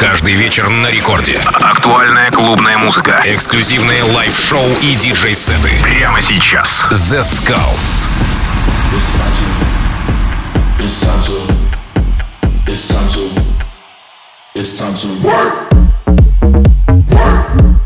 Каждый вечер на рекорде. Актуальная клубная музыка. Эксклюзивные лайв-шоу и диджей-сеты. Прямо сейчас. The Skulls. It's time to, it's time to, it's time to, it's time to work. Всем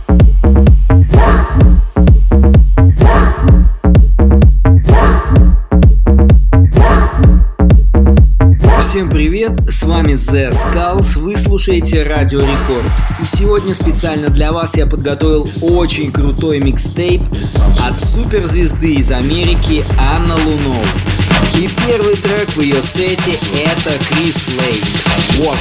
привет, с вами The Skulls, вы слушаете Радио Рекорд. И сегодня специально для вас я подготовил очень крутой микстейп от суперзвезды из Америки Анна Лунов. И первый трек в ее сете это Крис Лейн. Вот.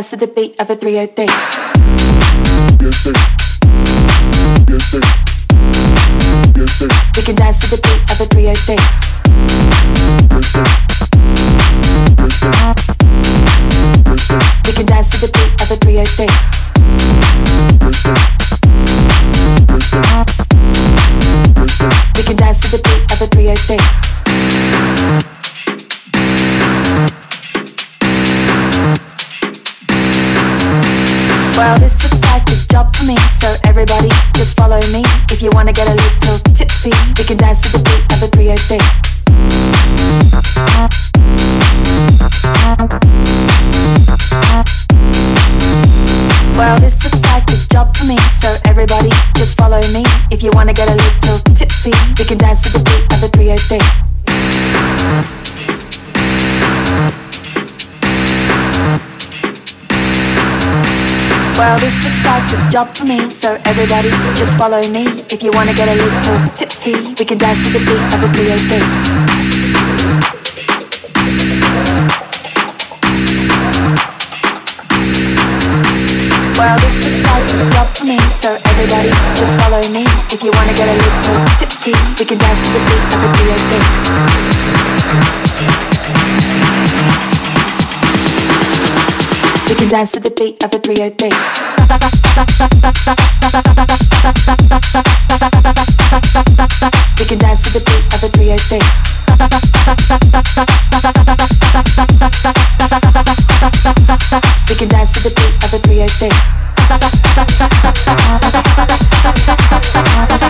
Dance to the beat of a 303. We can dance to the beat of a 303. Well, this looks like a job for me, so everybody just follow me. If you wanna get a little tipsy, we can dance to the beat of a 303. Well, this looks like a job for me, so everybody just follow me. If you wanna get a little tipsy, we can dance to the beat of a 303. We can dance to the beat of a 303. We can dance to the beat of a 303. We can dance to the beat of a 303.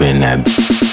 In that.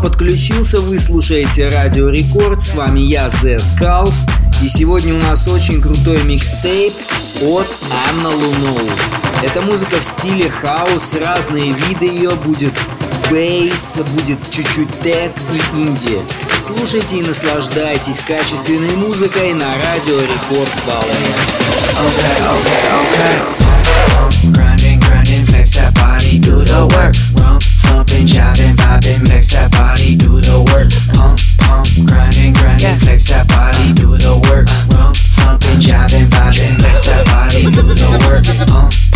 подключился, вы слушаете Радио Рекорд, с вами я, The Skulls, и сегодня у нас очень крутой микстейп от Анна Луноу. Это музыка в стиле хаос, разные виды ее будет бейс, будет чуть-чуть тег и инди. Слушайте и наслаждайтесь качественной музыкой на Радио Рекорд Баллы. Grinding, grinding, flex that body, do the work. Rump, thumping, jiving. I've been that body, do the work. Pump, pump, grinding, grinding, yeah. flex that body, do the work. Rump, thumping, jiving, vibing, Flex that body, do the work. Pump.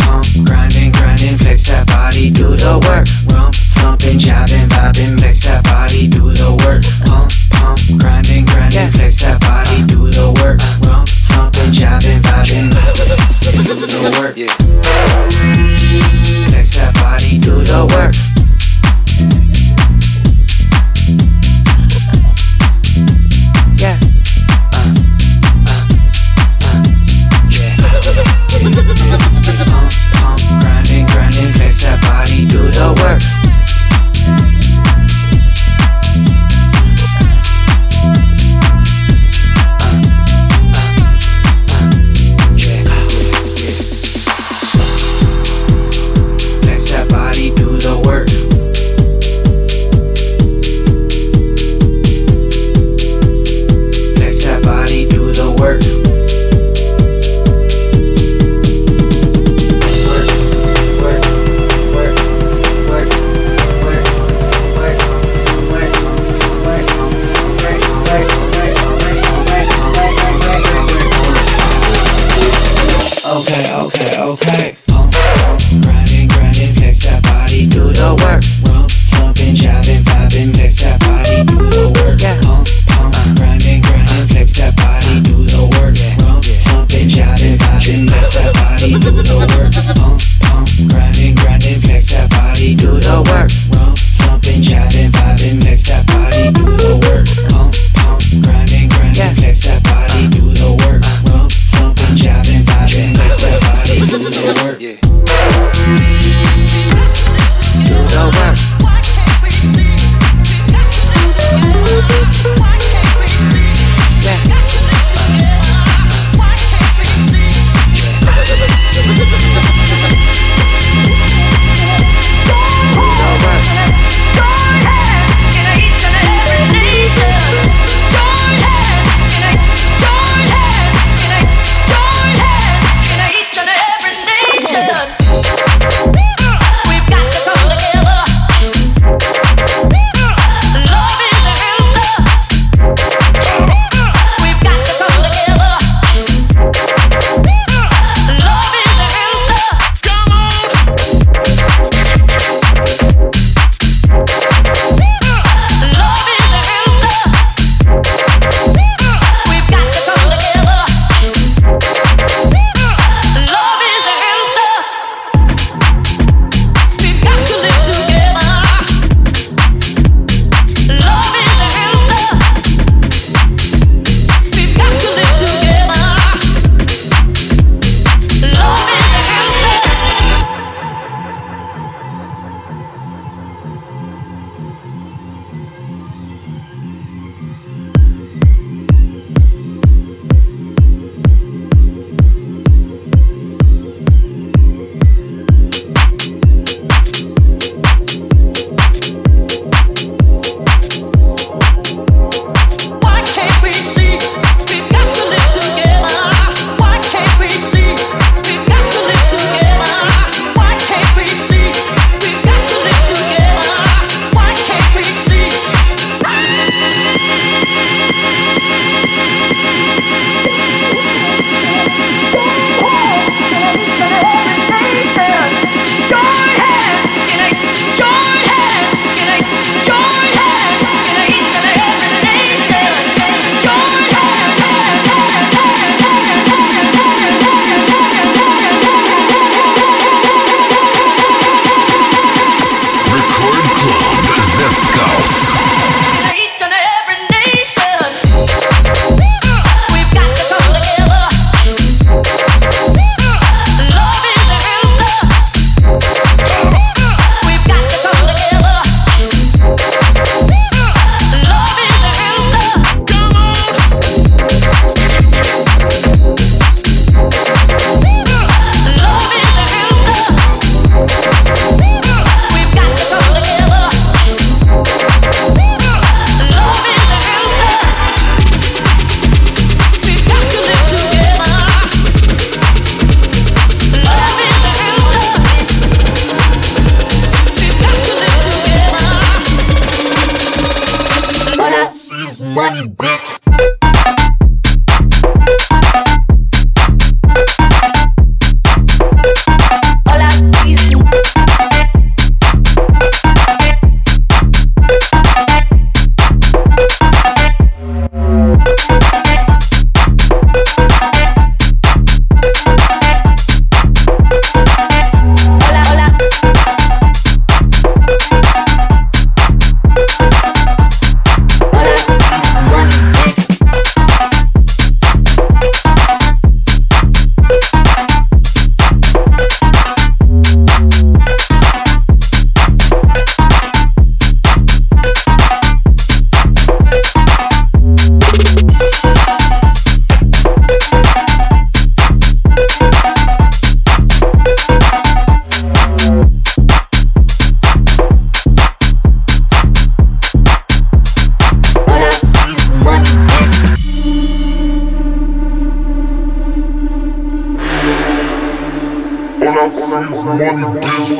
Serious money, bitch.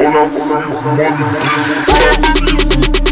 All I see is money, bitch.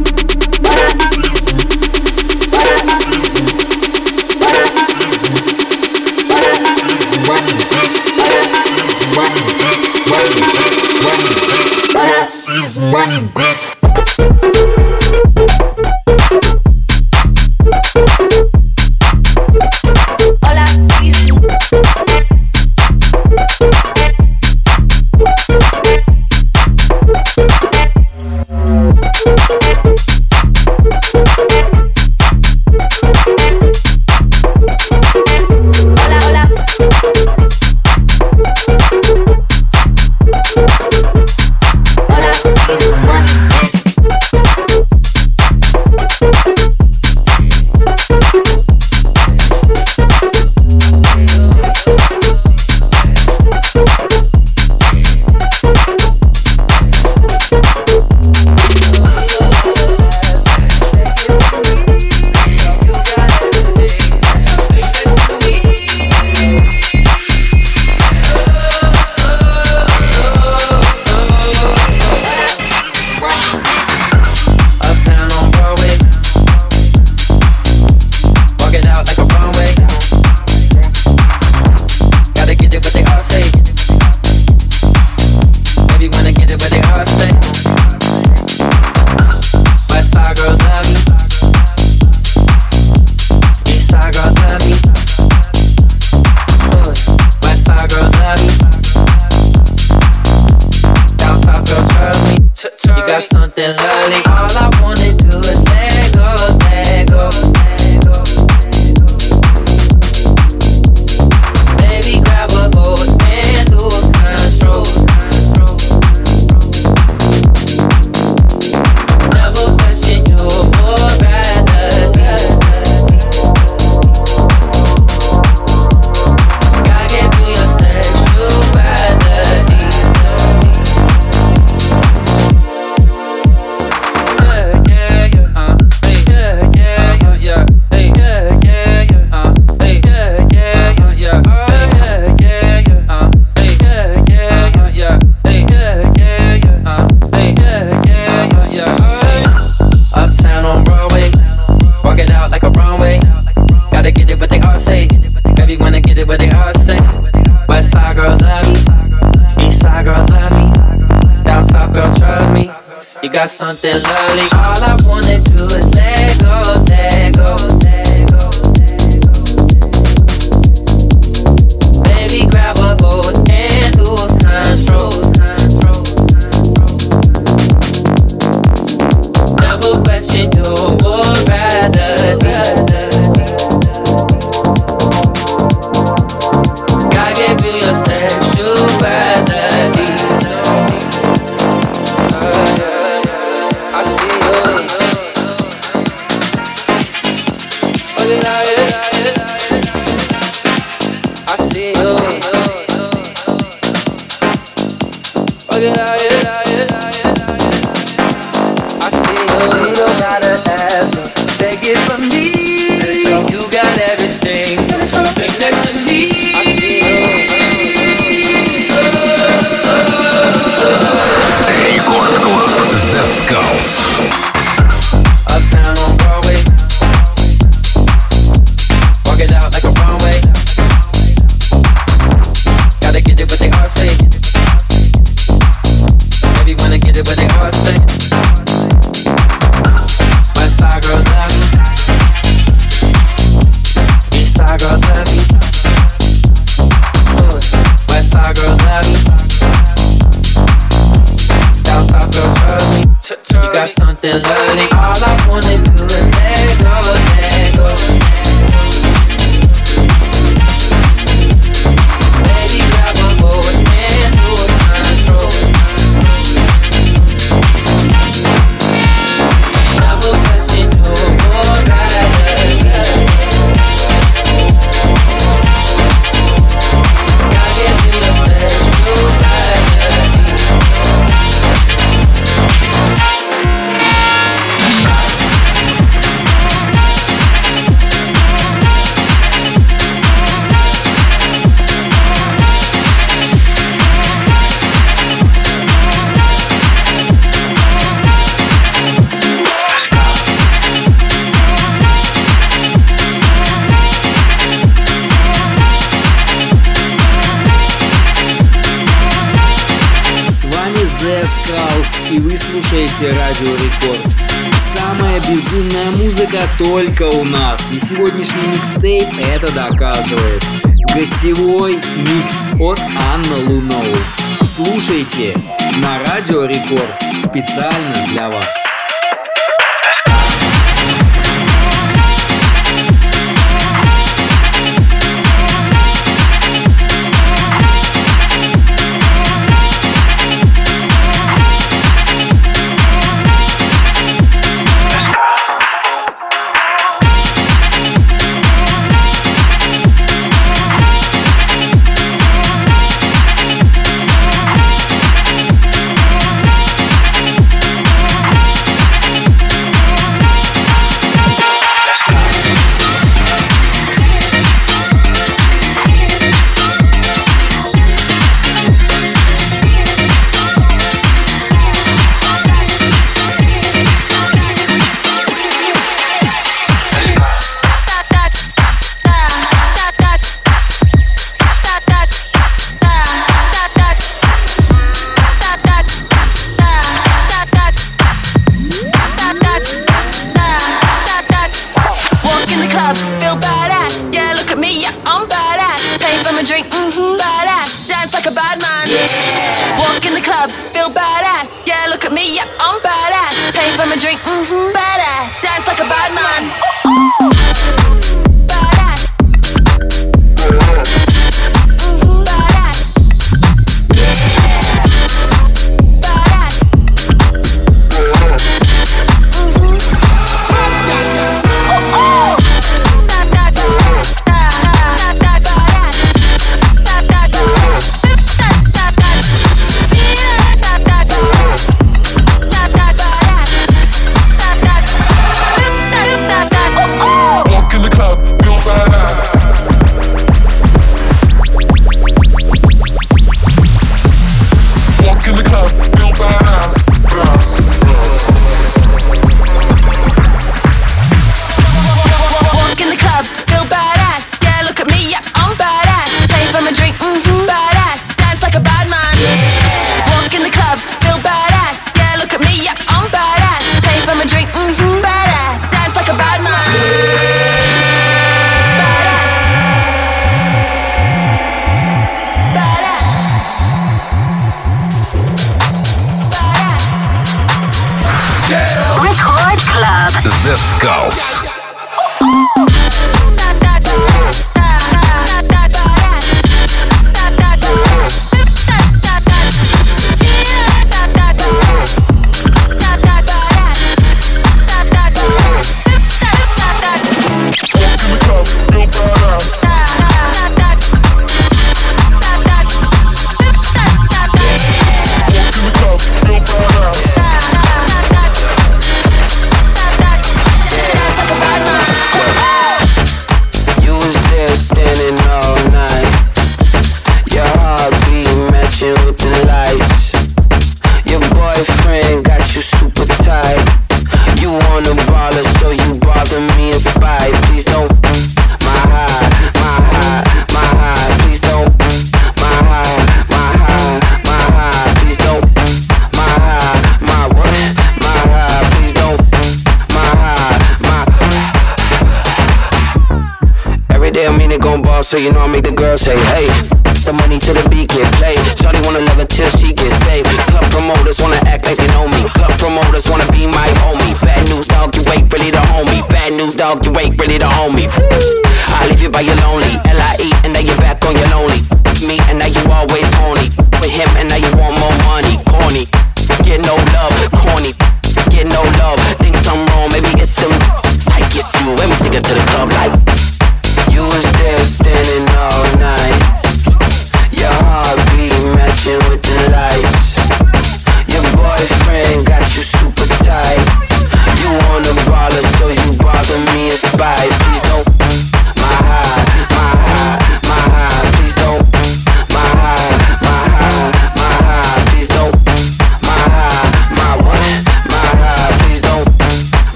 Got something lovely. All I wanna Every day. Только у нас, и сегодняшний микстейп это доказывает. Гостевой микс от Анны Луноу. Слушайте на Радио Рекорд специально для вас. The beat get played. Shawty wanna love it till she gets saved. Club promoters wanna act like they know me. Club promoters wanna be my homie. Bad news, dog, you ain't really the homie. Bad news, dog, you ain't really the homie.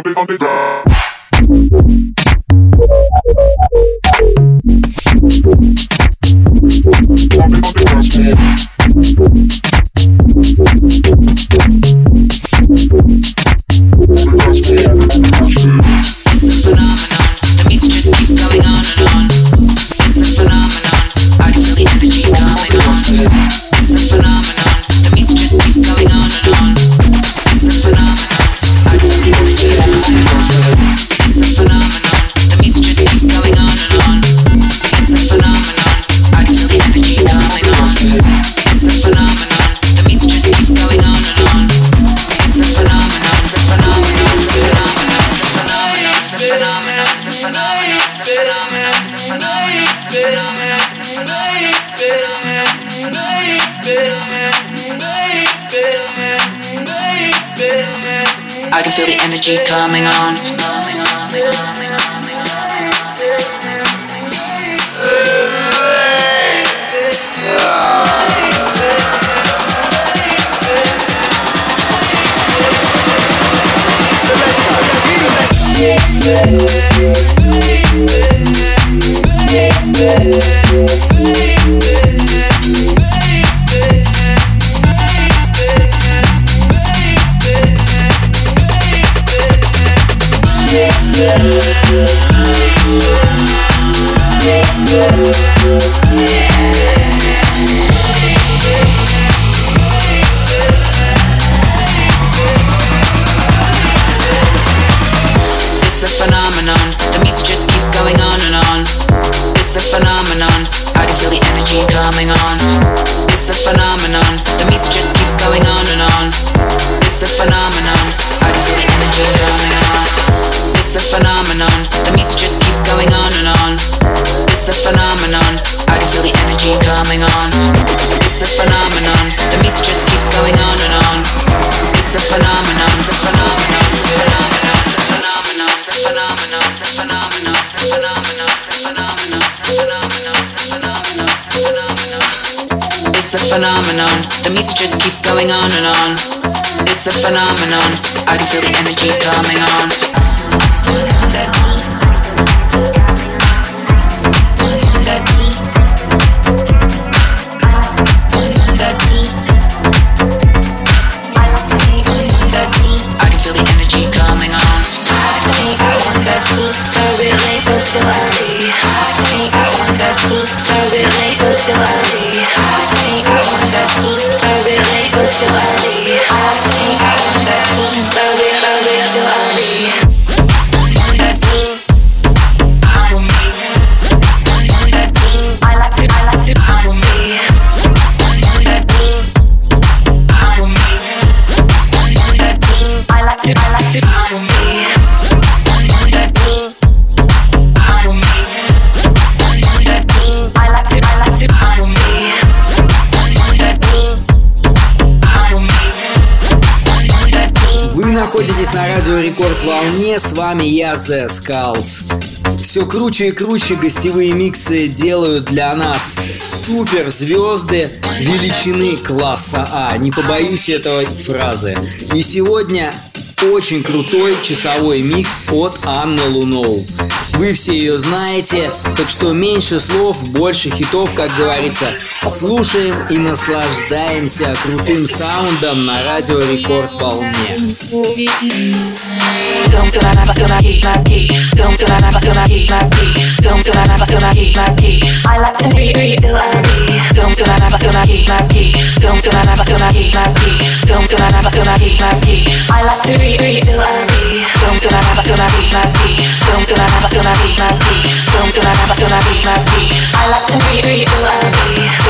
on the on the ground. I can feel the energy coming on. Yeah. Yeah. the energy coming on. It's a phenomenon. The music just keeps going on and on. The music just keeps going on and on. It's a phenomenon. I can feel the energy coming on. Скалс. Все круче и круче гостевые миксы делают для нас суперзвезды величины класса А. Не побоюсь этой фразы. И сегодня очень крутой часовой микс от Анны Луноу. Вы все ее знаете, так что меньше слов, больше хитов, как говорится. Слушаем и наслаждаемся крутым саундом на радио Рекорд волне. I like to I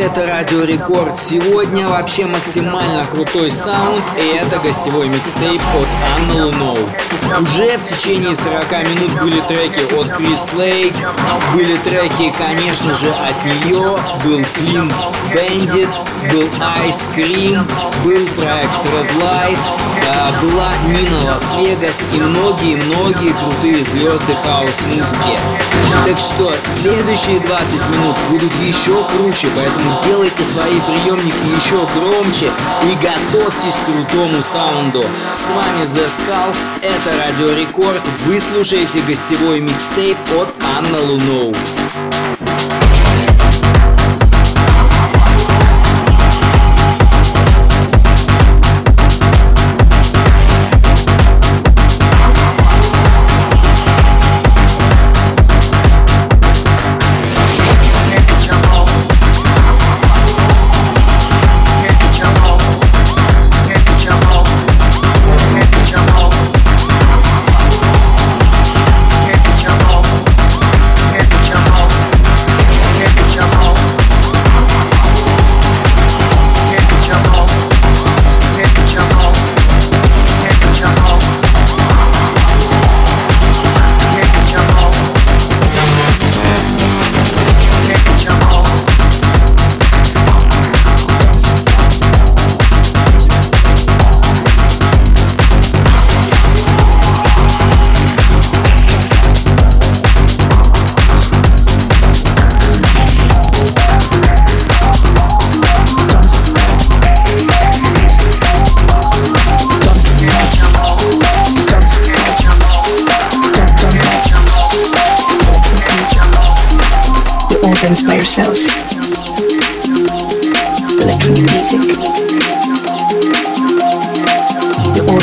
это Радио Рекорд. Сегодня вообще максимально крутой саунд, и это гостевой микстейп от Анны Лунов. Уже в течение 40 минут были треки от Крис Лейк, были треки, конечно же, от нее, был Clean Bandit, был Ice Cream, был проект Red Light, была Нина Лас-Вегас и многие-многие крутые звезды хаос-музыки. Так что следующие 20 минут будут еще круче, поэтому делайте свои приемники еще громче и готовьтесь к крутому саунду. С вами The Skulls, это Радио Рекорд, вы слушаете гостевой микстейп от Анна Луноу.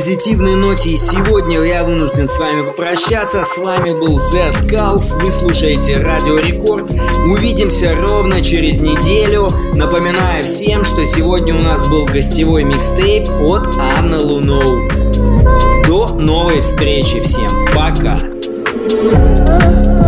позитивной ноте и сегодня я вынужден с вами попрощаться. С вами был The Skulls, вы слушаете Радио Рекорд. Увидимся ровно через неделю. Напоминаю всем, что сегодня у нас был гостевой микстейп от Анны Луноу. До новой встречи всем. Пока. just